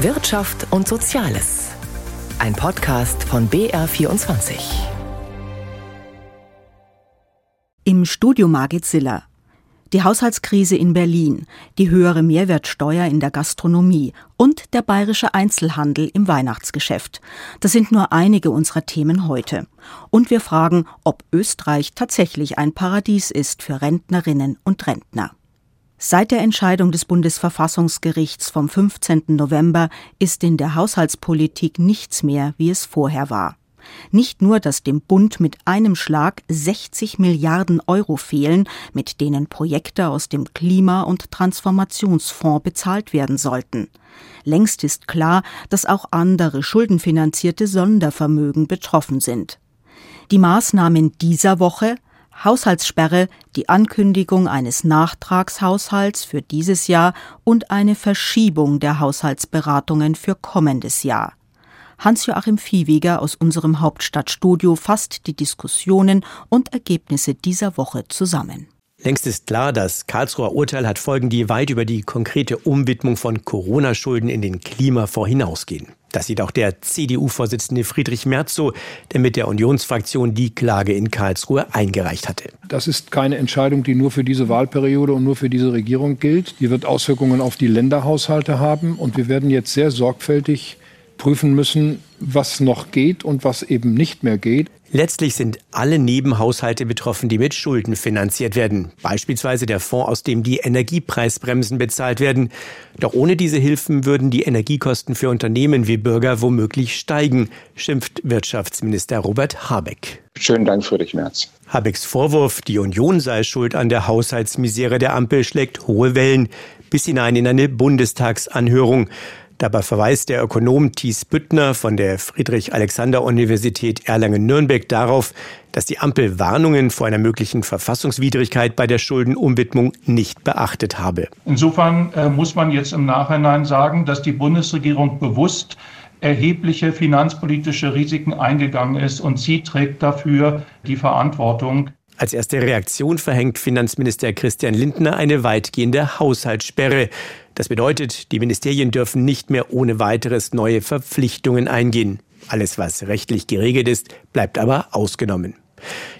Wirtschaft und Soziales. Ein Podcast von BR24. Im Studio Margit Siller. Die Haushaltskrise in Berlin, die höhere Mehrwertsteuer in der Gastronomie und der bayerische Einzelhandel im Weihnachtsgeschäft. Das sind nur einige unserer Themen heute. Und wir fragen, ob Österreich tatsächlich ein Paradies ist für Rentnerinnen und Rentner. Seit der Entscheidung des Bundesverfassungsgerichts vom 15. November ist in der Haushaltspolitik nichts mehr, wie es vorher war. Nicht nur, dass dem Bund mit einem Schlag 60 Milliarden Euro fehlen, mit denen Projekte aus dem Klima- und Transformationsfonds bezahlt werden sollten. Längst ist klar, dass auch andere schuldenfinanzierte Sondervermögen betroffen sind. Die Maßnahmen dieser Woche Haushaltssperre, die Ankündigung eines Nachtragshaushalts für dieses Jahr und eine Verschiebung der Haushaltsberatungen für kommendes Jahr. Hans-Joachim Viehweger aus unserem Hauptstadtstudio fasst die Diskussionen und Ergebnisse dieser Woche zusammen. Längst ist klar, das Karlsruher Urteil hat Folgen, die weit über die konkrete Umwidmung von Corona-Schulden in den Klimafonds hinausgehen. Das sieht auch der CDU-Vorsitzende Friedrich Merz so, der mit der Unionsfraktion die Klage in Karlsruhe eingereicht hatte. Das ist keine Entscheidung, die nur für diese Wahlperiode und nur für diese Regierung gilt. Die wird Auswirkungen auf die Länderhaushalte haben. Und wir werden jetzt sehr sorgfältig prüfen müssen, was noch geht und was eben nicht mehr geht. Letztlich sind alle Nebenhaushalte betroffen, die mit Schulden finanziert werden. Beispielsweise der Fonds, aus dem die Energiepreisbremsen bezahlt werden. Doch ohne diese Hilfen würden die Energiekosten für Unternehmen wie Bürger womöglich steigen, schimpft Wirtschaftsminister Robert Habeck. Schönen Dank, Friedrich Merz. Habecks Vorwurf, die Union sei schuld an der Haushaltsmisere der Ampel, schlägt hohe Wellen bis hinein in eine Bundestagsanhörung. Dabei verweist der Ökonom Thies Büttner von der Friedrich-Alexander-Universität Erlangen-Nürnberg darauf, dass die Ampel Warnungen vor einer möglichen Verfassungswidrigkeit bei der Schuldenumwidmung nicht beachtet habe. Insofern äh, muss man jetzt im Nachhinein sagen, dass die Bundesregierung bewusst erhebliche finanzpolitische Risiken eingegangen ist und sie trägt dafür die Verantwortung. Als erste Reaktion verhängt Finanzminister Christian Lindner eine weitgehende Haushaltssperre. Das bedeutet, die Ministerien dürfen nicht mehr ohne weiteres neue Verpflichtungen eingehen. Alles, was rechtlich geregelt ist, bleibt aber ausgenommen.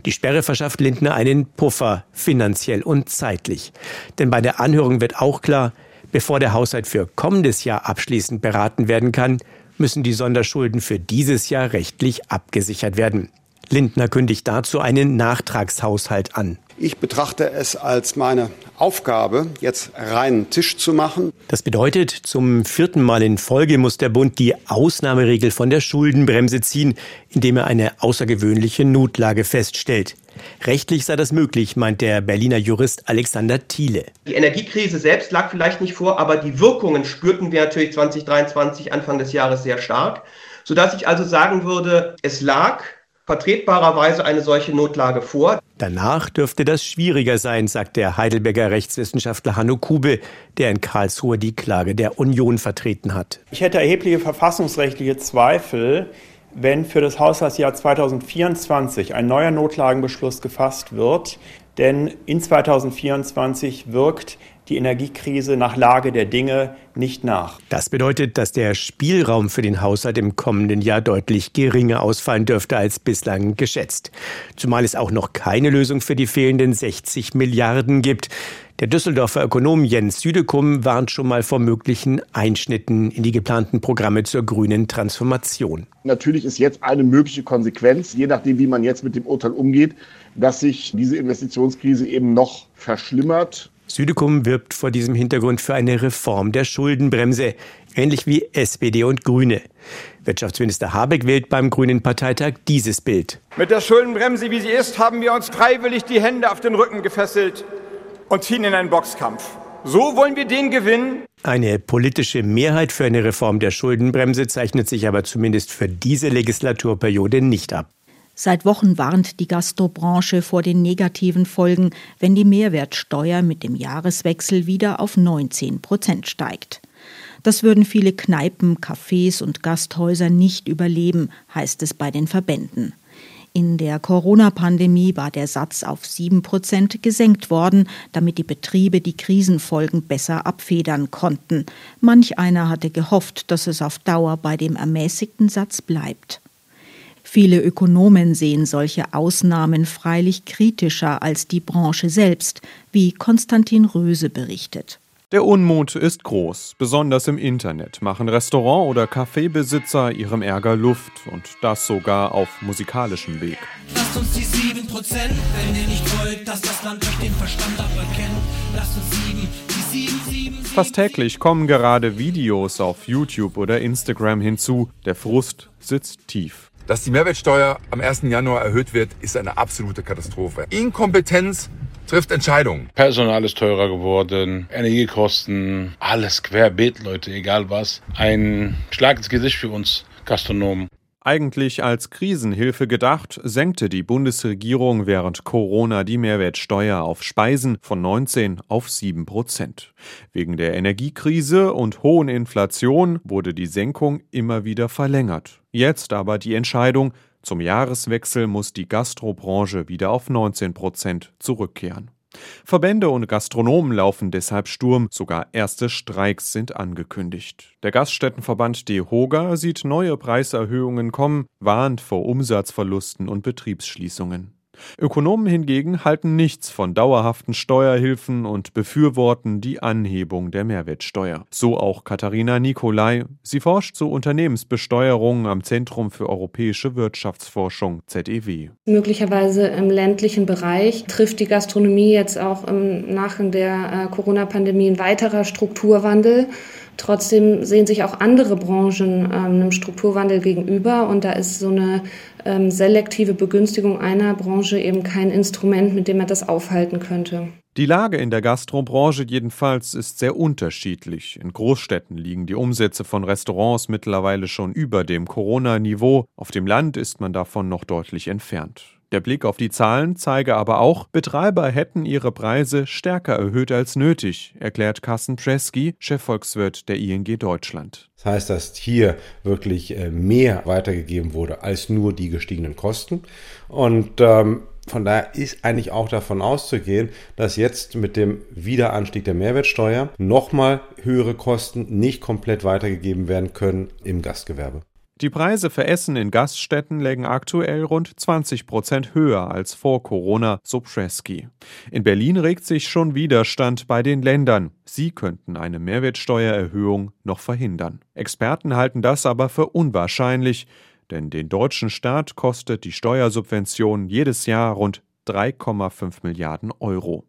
Die Sperre verschafft Lindner einen Puffer, finanziell und zeitlich. Denn bei der Anhörung wird auch klar, bevor der Haushalt für kommendes Jahr abschließend beraten werden kann, müssen die Sonderschulden für dieses Jahr rechtlich abgesichert werden. Lindner kündigt dazu einen Nachtragshaushalt an. Ich betrachte es als meine Aufgabe, jetzt reinen Tisch zu machen. Das bedeutet, zum vierten Mal in Folge muss der Bund die Ausnahmeregel von der Schuldenbremse ziehen, indem er eine außergewöhnliche Notlage feststellt. Rechtlich sei das möglich, meint der Berliner Jurist Alexander Thiele. Die Energiekrise selbst lag vielleicht nicht vor, aber die Wirkungen spürten wir natürlich 2023 Anfang des Jahres sehr stark, sodass ich also sagen würde, es lag vertretbarerweise eine solche Notlage vor. Danach dürfte das schwieriger sein, sagt der Heidelberger Rechtswissenschaftler Hanno Kube, der in Karlsruhe die Klage der Union vertreten hat. Ich hätte erhebliche verfassungsrechtliche Zweifel, wenn für das Haushaltsjahr 2024 ein neuer Notlagenbeschluss gefasst wird, denn in 2024 wirkt die Energiekrise nach Lage der Dinge nicht nach. Das bedeutet, dass der Spielraum für den Haushalt im kommenden Jahr deutlich geringer ausfallen dürfte als bislang geschätzt. Zumal es auch noch keine Lösung für die fehlenden 60 Milliarden gibt. Der Düsseldorfer Ökonom Jens Südekum warnt schon mal vor möglichen Einschnitten in die geplanten Programme zur grünen Transformation. Natürlich ist jetzt eine mögliche Konsequenz, je nachdem, wie man jetzt mit dem Urteil umgeht, dass sich diese Investitionskrise eben noch verschlimmert Südekum wirbt vor diesem Hintergrund für eine Reform der Schuldenbremse, ähnlich wie SPD und Grüne. Wirtschaftsminister Habeck wählt beim Grünen Parteitag dieses Bild. Mit der Schuldenbremse, wie sie ist, haben wir uns freiwillig die Hände auf den Rücken gefesselt und ziehen in einen Boxkampf. So wollen wir den gewinnen. Eine politische Mehrheit für eine Reform der Schuldenbremse zeichnet sich aber zumindest für diese Legislaturperiode nicht ab. Seit Wochen warnt die Gastrobranche vor den negativen Folgen, wenn die Mehrwertsteuer mit dem Jahreswechsel wieder auf 19 Prozent steigt. Das würden viele Kneipen, Cafés und Gasthäuser nicht überleben, heißt es bei den Verbänden. In der Corona-Pandemie war der Satz auf 7 Prozent gesenkt worden, damit die Betriebe die Krisenfolgen besser abfedern konnten. Manch einer hatte gehofft, dass es auf Dauer bei dem ermäßigten Satz bleibt. Viele Ökonomen sehen solche Ausnahmen freilich kritischer als die Branche selbst, wie Konstantin Röse berichtet. Der Unmut ist groß. Besonders im Internet machen Restaurant- oder Kaffeebesitzer ihrem Ärger Luft und das sogar auf musikalischem Weg. Lasst uns die 7%, wenn ihr nicht wollt, dass das Land euch den Verstand aberkennt. Lasst uns sieben, die 7, 7, 7 Fast täglich kommen gerade Videos auf YouTube oder Instagram hinzu. Der Frust sitzt tief. Dass die Mehrwertsteuer am 1. Januar erhöht wird, ist eine absolute Katastrophe. Inkompetenz trifft Entscheidungen. Personal ist teurer geworden, Energiekosten, alles querbeet, Leute, egal was. Ein Schlag ins Gesicht für uns Gastronomen. Eigentlich als Krisenhilfe gedacht, senkte die Bundesregierung während Corona die Mehrwertsteuer auf Speisen von 19 auf 7 Prozent. Wegen der Energiekrise und hohen Inflation wurde die Senkung immer wieder verlängert. Jetzt aber die Entscheidung, zum Jahreswechsel muss die Gastrobranche wieder auf 19 Prozent zurückkehren. Verbände und Gastronomen laufen deshalb Sturm, sogar erste Streiks sind angekündigt. Der Gaststättenverband DEHOGA sieht neue Preiserhöhungen kommen, warnt vor Umsatzverlusten und Betriebsschließungen. Ökonomen hingegen halten nichts von dauerhaften Steuerhilfen und befürworten die Anhebung der Mehrwertsteuer. So auch Katharina Nicolai. Sie forscht zu Unternehmensbesteuerung am Zentrum für europäische Wirtschaftsforschung ZEW. Möglicherweise im ländlichen Bereich trifft die Gastronomie jetzt auch im Nachgang der äh, Corona-Pandemie ein weiterer Strukturwandel. Trotzdem sehen sich auch andere Branchen ähm, einem Strukturwandel gegenüber und da ist so eine ähm, selektive Begünstigung einer Branche eben kein Instrument, mit dem man das aufhalten könnte. Die Lage in der Gastrobranche jedenfalls ist sehr unterschiedlich. In Großstädten liegen die Umsätze von Restaurants mittlerweile schon über dem Corona-Niveau, auf dem Land ist man davon noch deutlich entfernt. Der Blick auf die Zahlen zeige aber auch, Betreiber hätten ihre Preise stärker erhöht als nötig, erklärt Carsten Presky, Chefvolkswirt der ING Deutschland. Das heißt, dass hier wirklich äh, mehr weitergegeben wurde als nur die gestiegenen Kosten. Und ähm, von daher ist eigentlich auch davon auszugehen, dass jetzt mit dem Wiederanstieg der Mehrwertsteuer nochmal höhere Kosten nicht komplett weitergegeben werden können im Gastgewerbe. Die Preise für Essen in Gaststätten lägen aktuell rund 20 Prozent höher als vor Corona, so Presky. In Berlin regt sich schon Widerstand bei den Ländern. Sie könnten eine Mehrwertsteuererhöhung noch verhindern. Experten halten das aber für unwahrscheinlich, denn den deutschen Staat kostet die Steuersubvention jedes Jahr rund 3,5 Milliarden Euro.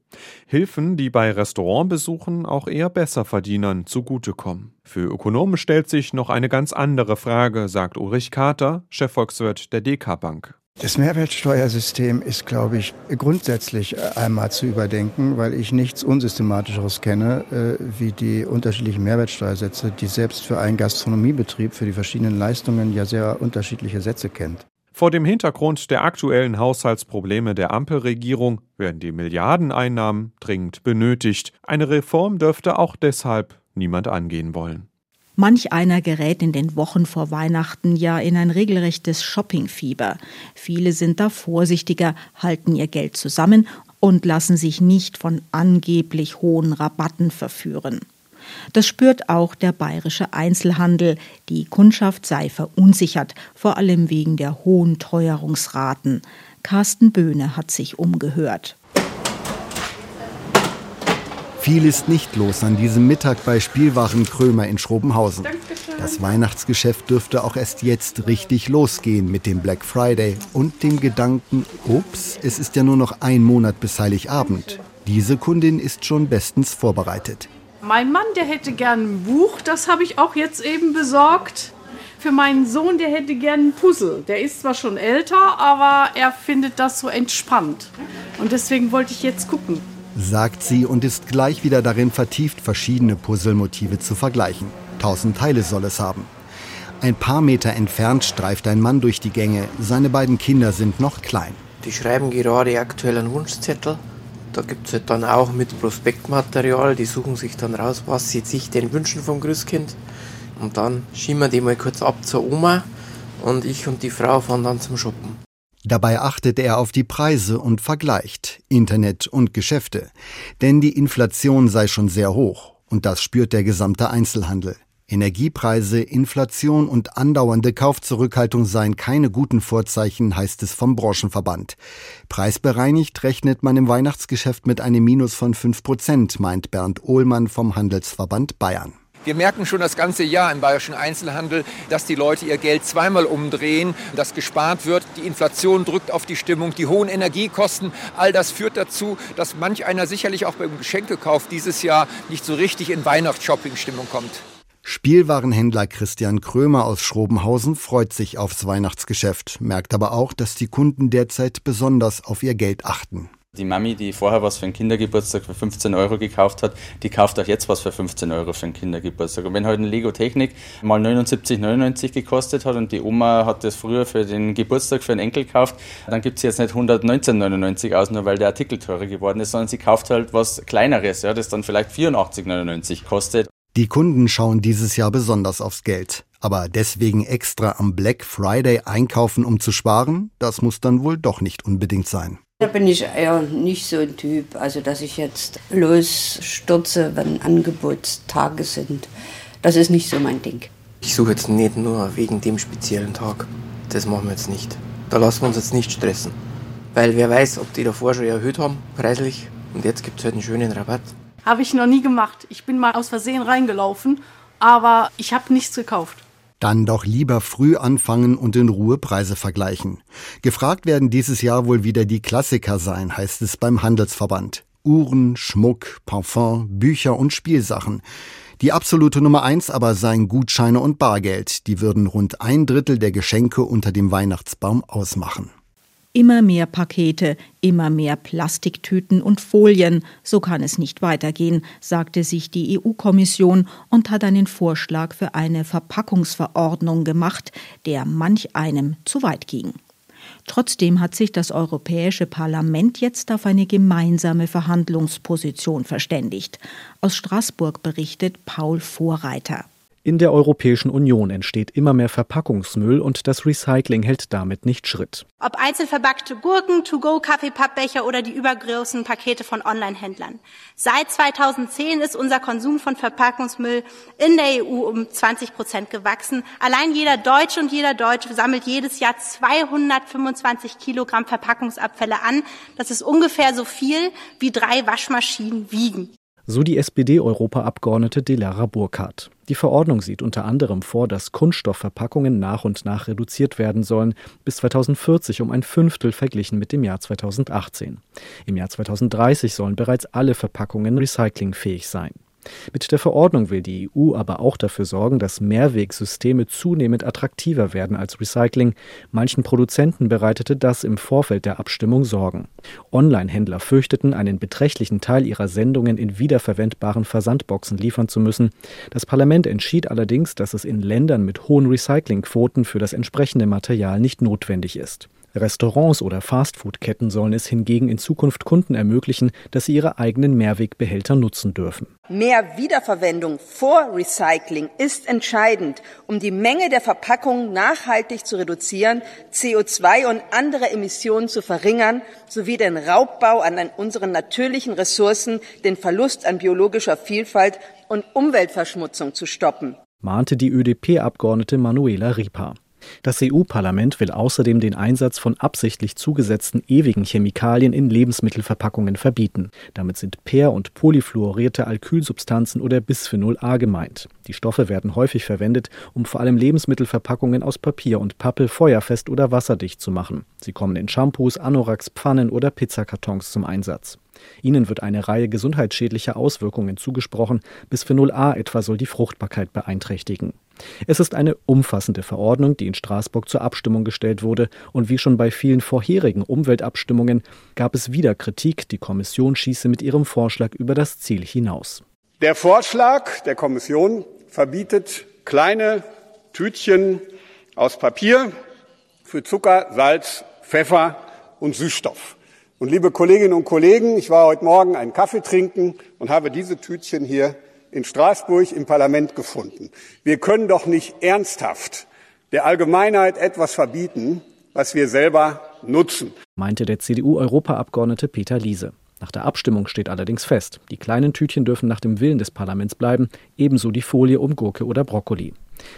Hilfen, die bei Restaurantbesuchen auch eher Besserverdienern zugutekommen. Für Ökonomen stellt sich noch eine ganz andere Frage, sagt Ulrich Kater, Chefvolkswirt der DK Bank. Das Mehrwertsteuersystem ist, glaube ich, grundsätzlich einmal zu überdenken, weil ich nichts Unsystematischeres kenne, äh, wie die unterschiedlichen Mehrwertsteuersätze, die selbst für einen Gastronomiebetrieb für die verschiedenen Leistungen ja sehr unterschiedliche Sätze kennt. Vor dem Hintergrund der aktuellen Haushaltsprobleme der Ampelregierung werden die Milliardeneinnahmen dringend benötigt. Eine Reform dürfte auch deshalb niemand angehen wollen. Manch einer gerät in den Wochen vor Weihnachten ja in ein regelrechtes Shoppingfieber. Viele sind da vorsichtiger, halten ihr Geld zusammen und lassen sich nicht von angeblich hohen Rabatten verführen. Das spürt auch der bayerische Einzelhandel. Die Kundschaft sei verunsichert, vor allem wegen der hohen Teuerungsraten. Carsten Böhne hat sich umgehört. Viel ist nicht los an diesem Mittag bei Spielwaren Krömer in Schrobenhausen. Das Weihnachtsgeschäft dürfte auch erst jetzt richtig losgehen mit dem Black Friday und dem Gedanken, ups, es ist ja nur noch ein Monat bis Heiligabend. Diese Kundin ist schon bestens vorbereitet. Mein Mann, der hätte gern ein Buch, das habe ich auch jetzt eben besorgt. Für meinen Sohn, der hätte gern ein Puzzle. Der ist zwar schon älter, aber er findet das so entspannt. Und deswegen wollte ich jetzt gucken. Sagt sie und ist gleich wieder darin vertieft, verschiedene Puzzlemotive zu vergleichen. Tausend Teile soll es haben. Ein paar Meter entfernt streift ein Mann durch die Gänge. Seine beiden Kinder sind noch klein. Die schreiben gerade aktuell einen Wunschzettel da gibt es halt dann auch mit Prospektmaterial, die suchen sich dann raus, was sie sich denn wünschen vom Grüßkind. Und dann schieben wir die mal kurz ab zur Oma und ich und die Frau fahren dann zum Shoppen. Dabei achtet er auf die Preise und vergleicht Internet und Geschäfte. Denn die Inflation sei schon sehr hoch. Und das spürt der gesamte Einzelhandel. Energiepreise, Inflation und andauernde Kaufzurückhaltung seien keine guten Vorzeichen, heißt es vom Branchenverband. Preisbereinigt rechnet man im Weihnachtsgeschäft mit einem Minus von 5 Prozent, meint Bernd Ohlmann vom Handelsverband Bayern. Wir merken schon das ganze Jahr im bayerischen Einzelhandel, dass die Leute ihr Geld zweimal umdrehen, dass gespart wird. Die Inflation drückt auf die Stimmung, die hohen Energiekosten. All das führt dazu, dass manch einer sicherlich auch beim Geschenkekauf dieses Jahr nicht so richtig in Weihnachtsshopping-Stimmung kommt. Spielwarenhändler Christian Krömer aus Schrobenhausen freut sich aufs Weihnachtsgeschäft, merkt aber auch, dass die Kunden derzeit besonders auf ihr Geld achten. Die Mami, die vorher was für einen Kindergeburtstag für 15 Euro gekauft hat, die kauft auch jetzt was für 15 Euro für einen Kindergeburtstag. Und wenn heute halt ein Lego Technik mal 79,99 gekostet hat und die Oma hat das früher für den Geburtstag für einen Enkel gekauft, dann gibt sie jetzt nicht 119,99 aus, nur weil der Artikel teurer geworden ist, sondern sie kauft halt was Kleineres, ja, das dann vielleicht 84,99 kostet. Die Kunden schauen dieses Jahr besonders aufs Geld. Aber deswegen extra am Black Friday einkaufen, um zu sparen, das muss dann wohl doch nicht unbedingt sein. Da bin ich eher nicht so ein Typ, also dass ich jetzt losstürze, wenn Angebotstage sind. Das ist nicht so mein Ding. Ich suche jetzt nicht nur wegen dem speziellen Tag. Das machen wir jetzt nicht. Da lassen wir uns jetzt nicht stressen. Weil wer weiß, ob die davor schon erhöht haben, preislich. Und jetzt gibt es halt einen schönen Rabatt. Habe ich noch nie gemacht. Ich bin mal aus Versehen reingelaufen, aber ich habe nichts gekauft. Dann doch lieber früh anfangen und in Ruhe Preise vergleichen. Gefragt werden dieses Jahr wohl wieder die Klassiker sein, heißt es beim Handelsverband. Uhren, Schmuck, Parfum, Bücher und Spielsachen. Die absolute Nummer eins aber seien Gutscheine und Bargeld. Die würden rund ein Drittel der Geschenke unter dem Weihnachtsbaum ausmachen. Immer mehr Pakete, immer mehr Plastiktüten und Folien. So kann es nicht weitergehen, sagte sich die EU-Kommission und hat einen Vorschlag für eine Verpackungsverordnung gemacht, der manch einem zu weit ging. Trotzdem hat sich das Europäische Parlament jetzt auf eine gemeinsame Verhandlungsposition verständigt. Aus Straßburg berichtet Paul Vorreiter. In der Europäischen Union entsteht immer mehr Verpackungsmüll und das Recycling hält damit nicht Schritt. Ob einzelverpackte Gurken, To-Go-Kaffeepappbecher oder die übergroßen Pakete von Online-Händlern. Seit 2010 ist unser Konsum von Verpackungsmüll in der EU um 20 Prozent gewachsen. Allein jeder Deutsche und jeder Deutsche sammelt jedes Jahr 225 Kilogramm Verpackungsabfälle an. Das ist ungefähr so viel, wie drei Waschmaschinen wiegen. So die SPD-Europaabgeordnete Delara Burkhardt. Die Verordnung sieht unter anderem vor, dass Kunststoffverpackungen nach und nach reduziert werden sollen, bis 2040 um ein Fünftel verglichen mit dem Jahr 2018. Im Jahr 2030 sollen bereits alle Verpackungen recyclingfähig sein. Mit der Verordnung will die EU aber auch dafür sorgen, dass Mehrwegsysteme zunehmend attraktiver werden als Recycling. Manchen Produzenten bereitete das im Vorfeld der Abstimmung Sorgen. Online-Händler fürchteten, einen beträchtlichen Teil ihrer Sendungen in wiederverwendbaren Versandboxen liefern zu müssen. Das Parlament entschied allerdings, dass es in Ländern mit hohen Recyclingquoten für das entsprechende Material nicht notwendig ist. Restaurants oder Fastfood-Ketten sollen es hingegen in Zukunft Kunden ermöglichen, dass sie ihre eigenen Mehrwegbehälter nutzen dürfen. Mehr Wiederverwendung vor Recycling ist entscheidend, um die Menge der Verpackungen nachhaltig zu reduzieren, CO2 und andere Emissionen zu verringern sowie den Raubbau an unseren natürlichen Ressourcen, den Verlust an biologischer Vielfalt und Umweltverschmutzung zu stoppen, mahnte die ÖDP-Abgeordnete Manuela Ripa. Das EU-Parlament will außerdem den Einsatz von absichtlich zugesetzten ewigen Chemikalien in Lebensmittelverpackungen verbieten. Damit sind per- und polyfluorierte Alkylsubstanzen oder Bisphenol A gemeint. Die Stoffe werden häufig verwendet, um vor allem Lebensmittelverpackungen aus Papier und Pappe feuerfest oder wasserdicht zu machen. Sie kommen in Shampoos, Anoraks, Pfannen oder Pizzakartons zum Einsatz. Ihnen wird eine Reihe gesundheitsschädlicher Auswirkungen zugesprochen. Bisphenol A etwa soll die Fruchtbarkeit beeinträchtigen. Es ist eine umfassende Verordnung, die in Straßburg zur Abstimmung gestellt wurde, und wie schon bei vielen vorherigen Umweltabstimmungen gab es wieder Kritik, die Kommission schieße mit ihrem Vorschlag über das Ziel hinaus. Der Vorschlag der Kommission verbietet kleine Tütchen aus Papier für Zucker, Salz, Pfeffer und Süßstoff. Und liebe Kolleginnen und Kollegen, ich war heute Morgen einen Kaffee trinken und habe diese Tütchen hier in Straßburg im Parlament gefunden. Wir können doch nicht ernsthaft der Allgemeinheit etwas verbieten, was wir selber nutzen. Meinte der CDU-Europaabgeordnete Peter Liese. Nach der Abstimmung steht allerdings fest, die kleinen Tütchen dürfen nach dem Willen des Parlaments bleiben, ebenso die Folie um Gurke oder Brokkoli.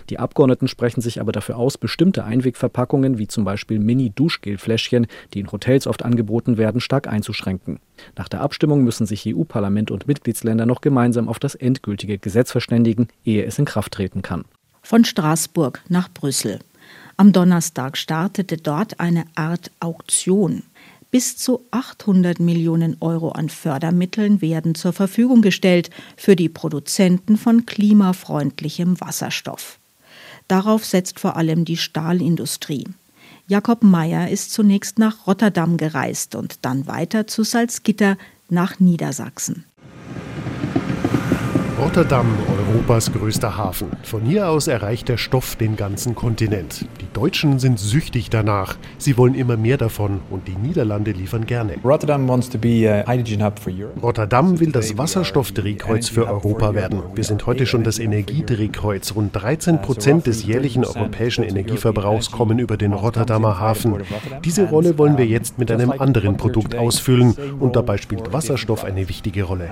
Die Abgeordneten sprechen sich aber dafür aus, bestimmte Einwegverpackungen wie zum Beispiel Mini-Duschgelfläschchen, die in Hotels oft angeboten werden, stark einzuschränken. Nach der Abstimmung müssen sich EU-Parlament und Mitgliedsländer noch gemeinsam auf das endgültige Gesetz verständigen, ehe es in Kraft treten kann. Von Straßburg nach Brüssel. Am Donnerstag startete dort eine Art Auktion. Bis zu 800 Millionen Euro an Fördermitteln werden zur Verfügung gestellt für die Produzenten von klimafreundlichem Wasserstoff. Darauf setzt vor allem die Stahlindustrie. Jakob Meyer ist zunächst nach Rotterdam gereist und dann weiter zu Salzgitter nach Niedersachsen. Rotterdam, Europas größter Hafen. Von hier aus erreicht der Stoff den ganzen Kontinent. Die Deutschen sind süchtig danach. Sie wollen immer mehr davon und die Niederlande liefern gerne. Rotterdam, Rotterdam will das Wasserstoffdrehkreuz für Europa werden. Wir sind heute schon das Energiedrehkreuz. Rund 13 Prozent des jährlichen europäischen Energieverbrauchs kommen über den Rotterdamer Hafen. Diese Rolle wollen wir jetzt mit einem anderen Produkt ausfüllen und dabei spielt Wasserstoff eine wichtige Rolle.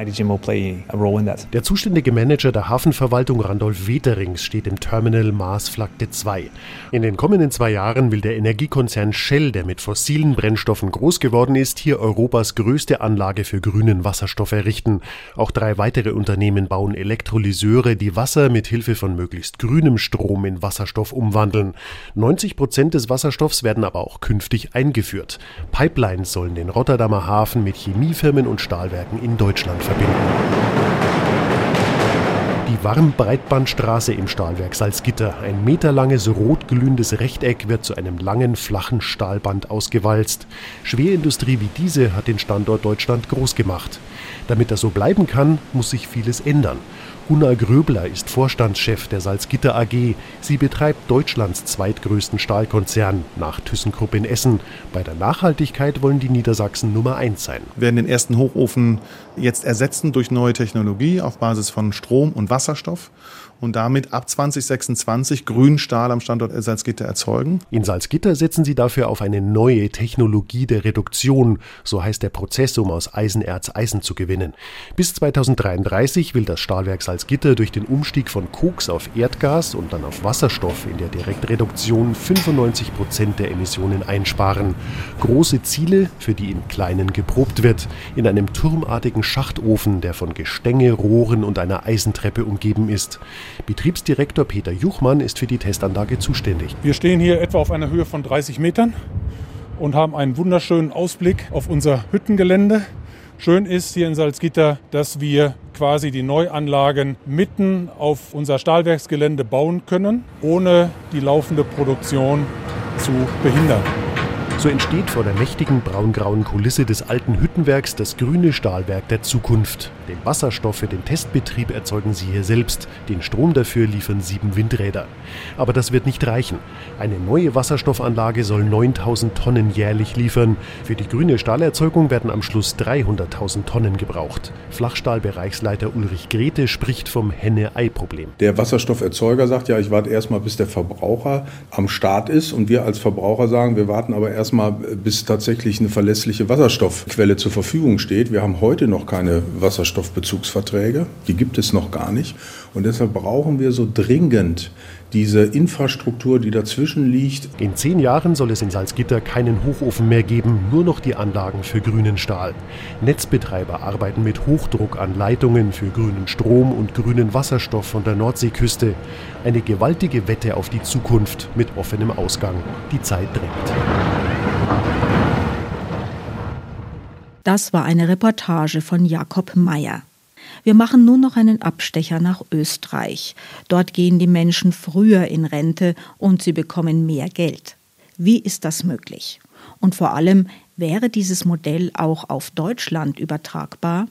Der zuständige zuständige Manager der Hafenverwaltung Randolph Weterings steht im Terminal Maasflagte 2. In den kommenden zwei Jahren will der Energiekonzern Shell, der mit fossilen Brennstoffen groß geworden ist, hier Europas größte Anlage für grünen Wasserstoff errichten. Auch drei weitere Unternehmen bauen Elektrolyseure, die Wasser mit Hilfe von möglichst grünem Strom in Wasserstoff umwandeln. 90 Prozent des Wasserstoffs werden aber auch künftig eingeführt. Pipelines sollen den Rotterdamer Hafen mit Chemiefirmen und Stahlwerken in Deutschland verbinden. Warmbreitbandstraße im Stahlwerk Salzgitter. Ein meterlanges rotglühendes Rechteck wird zu einem langen, flachen Stahlband ausgewalzt. Schwerindustrie wie diese hat den Standort Deutschland groß gemacht. Damit das so bleiben kann, muss sich vieles ändern. Gunnar Gröbler ist Vorstandschef der Salzgitter AG. Sie betreibt Deutschlands zweitgrößten Stahlkonzern nach ThyssenKrupp in Essen. Bei der Nachhaltigkeit wollen die Niedersachsen Nummer eins sein. Wir werden den ersten Hochofen jetzt ersetzen durch neue Technologie auf Basis von Strom und Wasserstoff und damit ab 2026 grünen Stahl am Standort Salzgitter erzeugen. In Salzgitter setzen sie dafür auf eine neue Technologie der Reduktion, so heißt der Prozess, um aus Eisenerz Eisen zu gewinnen. Bis 2033 will das Stahlwerk Salzgitter durch den Umstieg von Koks auf Erdgas und dann auf Wasserstoff in der Direktreduktion 95 Prozent der Emissionen einsparen. Große Ziele, für die im Kleinen geprobt wird, in einem turmartigen Schachtofen, der von Gestänge, Rohren und einer Eisentreppe umgeben ist. Betriebsdirektor Peter Juchmann ist für die Testanlage zuständig. Wir stehen hier etwa auf einer Höhe von 30 Metern und haben einen wunderschönen Ausblick auf unser Hüttengelände. Schön ist hier in Salzgitter, dass wir quasi die Neuanlagen mitten auf unser Stahlwerksgelände bauen können, ohne die laufende Produktion zu behindern. So entsteht vor der mächtigen braungrauen Kulisse des alten Hüttenwerks das grüne Stahlwerk der Zukunft. Den Wasserstoff für den Testbetrieb erzeugen sie hier selbst, den Strom dafür liefern sieben Windräder. Aber das wird nicht reichen. Eine neue Wasserstoffanlage soll 9000 Tonnen jährlich liefern. Für die grüne Stahlerzeugung werden am Schluss 300.000 Tonnen gebraucht. Flachstahlbereichsleiter Ulrich Grete spricht vom Henne-Ei-Problem. Der Wasserstofferzeuger sagt ja, ich warte erstmal, bis der Verbraucher am Start ist. Und wir als Verbraucher sagen, wir warten aber erst erstmal, bis tatsächlich eine verlässliche Wasserstoffquelle zur Verfügung steht. Wir haben heute noch keine Wasserstoffbezugsverträge, die gibt es noch gar nicht. Und deshalb brauchen wir so dringend diese Infrastruktur, die dazwischen liegt. In zehn Jahren soll es in Salzgitter keinen Hochofen mehr geben, nur noch die Anlagen für grünen Stahl. Netzbetreiber arbeiten mit Hochdruck an Leitungen für grünen Strom und grünen Wasserstoff von der Nordseeküste. Eine gewaltige Wette auf die Zukunft mit offenem Ausgang. Die Zeit drängt. Das war eine Reportage von Jakob Meyer. Wir machen nun noch einen Abstecher nach Österreich. Dort gehen die Menschen früher in Rente und sie bekommen mehr Geld. Wie ist das möglich? Und vor allem, wäre dieses Modell auch auf Deutschland übertragbar?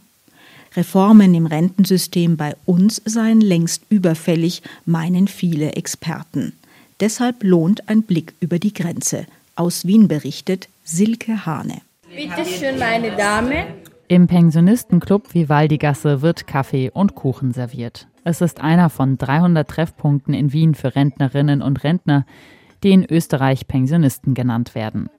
Reformen im Rentensystem bei uns seien längst überfällig, meinen viele Experten. Deshalb lohnt ein Blick über die Grenze. Aus Wien berichtet Silke Hane. Bitte schön, meine Dame. Im Pensionistenclub Vivaldigasse wird Kaffee und Kuchen serviert. Es ist einer von 300 Treffpunkten in Wien für Rentnerinnen und Rentner, die in Österreich Pensionisten genannt werden.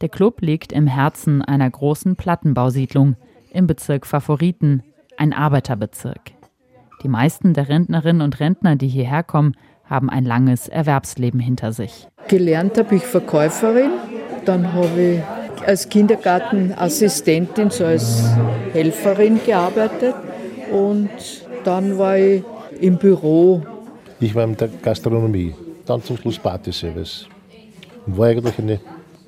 Der Club liegt im Herzen einer großen Plattenbausiedlung im Bezirk Favoriten, ein Arbeiterbezirk. Die meisten der Rentnerinnen und Rentner, die hierher kommen, haben ein langes Erwerbsleben hinter sich. Gelernt habe ich Verkäuferin, dann habe ich als Kindergartenassistentin, so als Helferin gearbeitet und dann war ich im Büro. Ich war in der Gastronomie, dann zum Schluss Partyservice. Und war eigentlich eine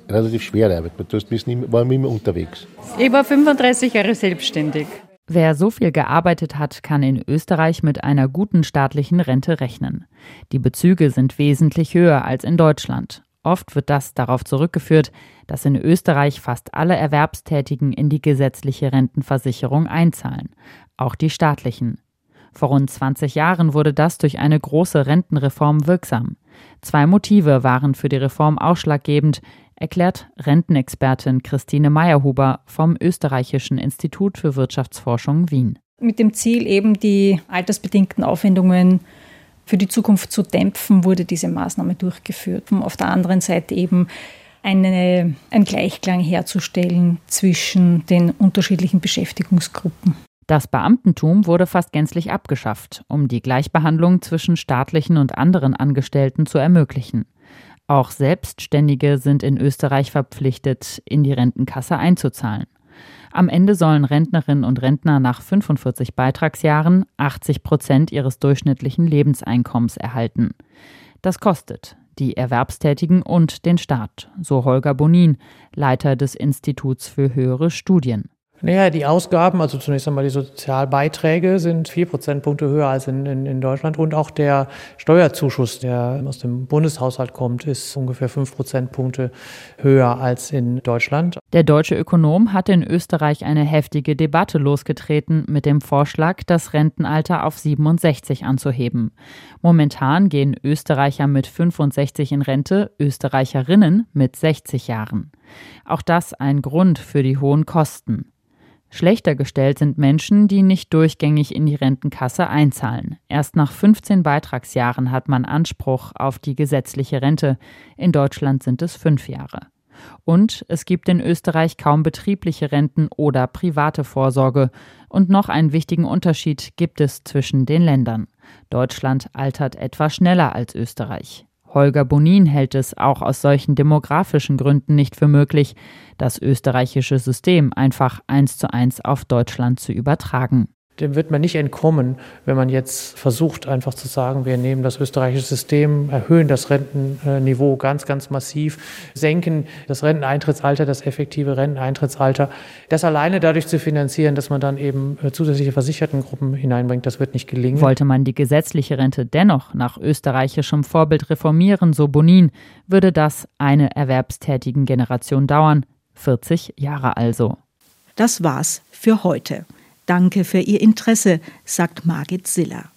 relativ schwere Arbeit, weil du bist nie, war immer unterwegs. Ich war 35 Jahre selbstständig. Wer so viel gearbeitet hat, kann in Österreich mit einer guten staatlichen Rente rechnen. Die Bezüge sind wesentlich höher als in Deutschland. Oft wird das darauf zurückgeführt, dass in Österreich fast alle Erwerbstätigen in die gesetzliche Rentenversicherung einzahlen, auch die staatlichen. Vor rund 20 Jahren wurde das durch eine große Rentenreform wirksam. Zwei Motive waren für die Reform ausschlaggebend, erklärt Rentenexpertin Christine Meyerhuber vom Österreichischen Institut für Wirtschaftsforschung Wien. Mit dem Ziel, eben die altersbedingten Aufwendungen für die Zukunft zu dämpfen, wurde diese Maßnahme durchgeführt. Auf der anderen Seite eben eine, einen Gleichklang herzustellen zwischen den unterschiedlichen Beschäftigungsgruppen. Das Beamtentum wurde fast gänzlich abgeschafft, um die Gleichbehandlung zwischen staatlichen und anderen Angestellten zu ermöglichen. Auch Selbstständige sind in Österreich verpflichtet, in die Rentenkasse einzuzahlen. Am Ende sollen Rentnerinnen und Rentner nach 45 Beitragsjahren 80 Prozent ihres durchschnittlichen Lebenseinkommens erhalten. Das kostet die Erwerbstätigen und den Staat, so Holger Bonin, Leiter des Instituts für höhere Studien. Naja, die Ausgaben, also zunächst einmal die Sozialbeiträge sind vier Prozentpunkte höher als in, in, in, Deutschland und auch der Steuerzuschuss, der aus dem Bundeshaushalt kommt, ist ungefähr fünf Prozentpunkte höher als in Deutschland. Der deutsche Ökonom hat in Österreich eine heftige Debatte losgetreten mit dem Vorschlag, das Rentenalter auf 67 anzuheben. Momentan gehen Österreicher mit 65 in Rente, Österreicherinnen mit 60 Jahren. Auch das ein Grund für die hohen Kosten. Schlechter gestellt sind Menschen, die nicht durchgängig in die Rentenkasse einzahlen. Erst nach 15 Beitragsjahren hat man Anspruch auf die gesetzliche Rente. In Deutschland sind es fünf Jahre. Und es gibt in Österreich kaum betriebliche Renten oder private Vorsorge. Und noch einen wichtigen Unterschied gibt es zwischen den Ländern. Deutschland altert etwas schneller als Österreich. Holger Bonin hält es auch aus solchen demografischen Gründen nicht für möglich, das österreichische System einfach eins zu eins auf Deutschland zu übertragen dem wird man nicht entkommen, wenn man jetzt versucht, einfach zu sagen, wir nehmen das österreichische System, erhöhen das Rentenniveau ganz, ganz massiv, senken das Renteneintrittsalter, das effektive Renteneintrittsalter. Das alleine dadurch zu finanzieren, dass man dann eben äh, zusätzliche Versichertengruppen hineinbringt, das wird nicht gelingen. Wollte man die gesetzliche Rente dennoch nach österreichischem Vorbild reformieren, so Bonin, würde das eine erwerbstätigen Generation dauern, 40 Jahre also. Das war's für heute. Danke für Ihr Interesse, sagt Margit Siller.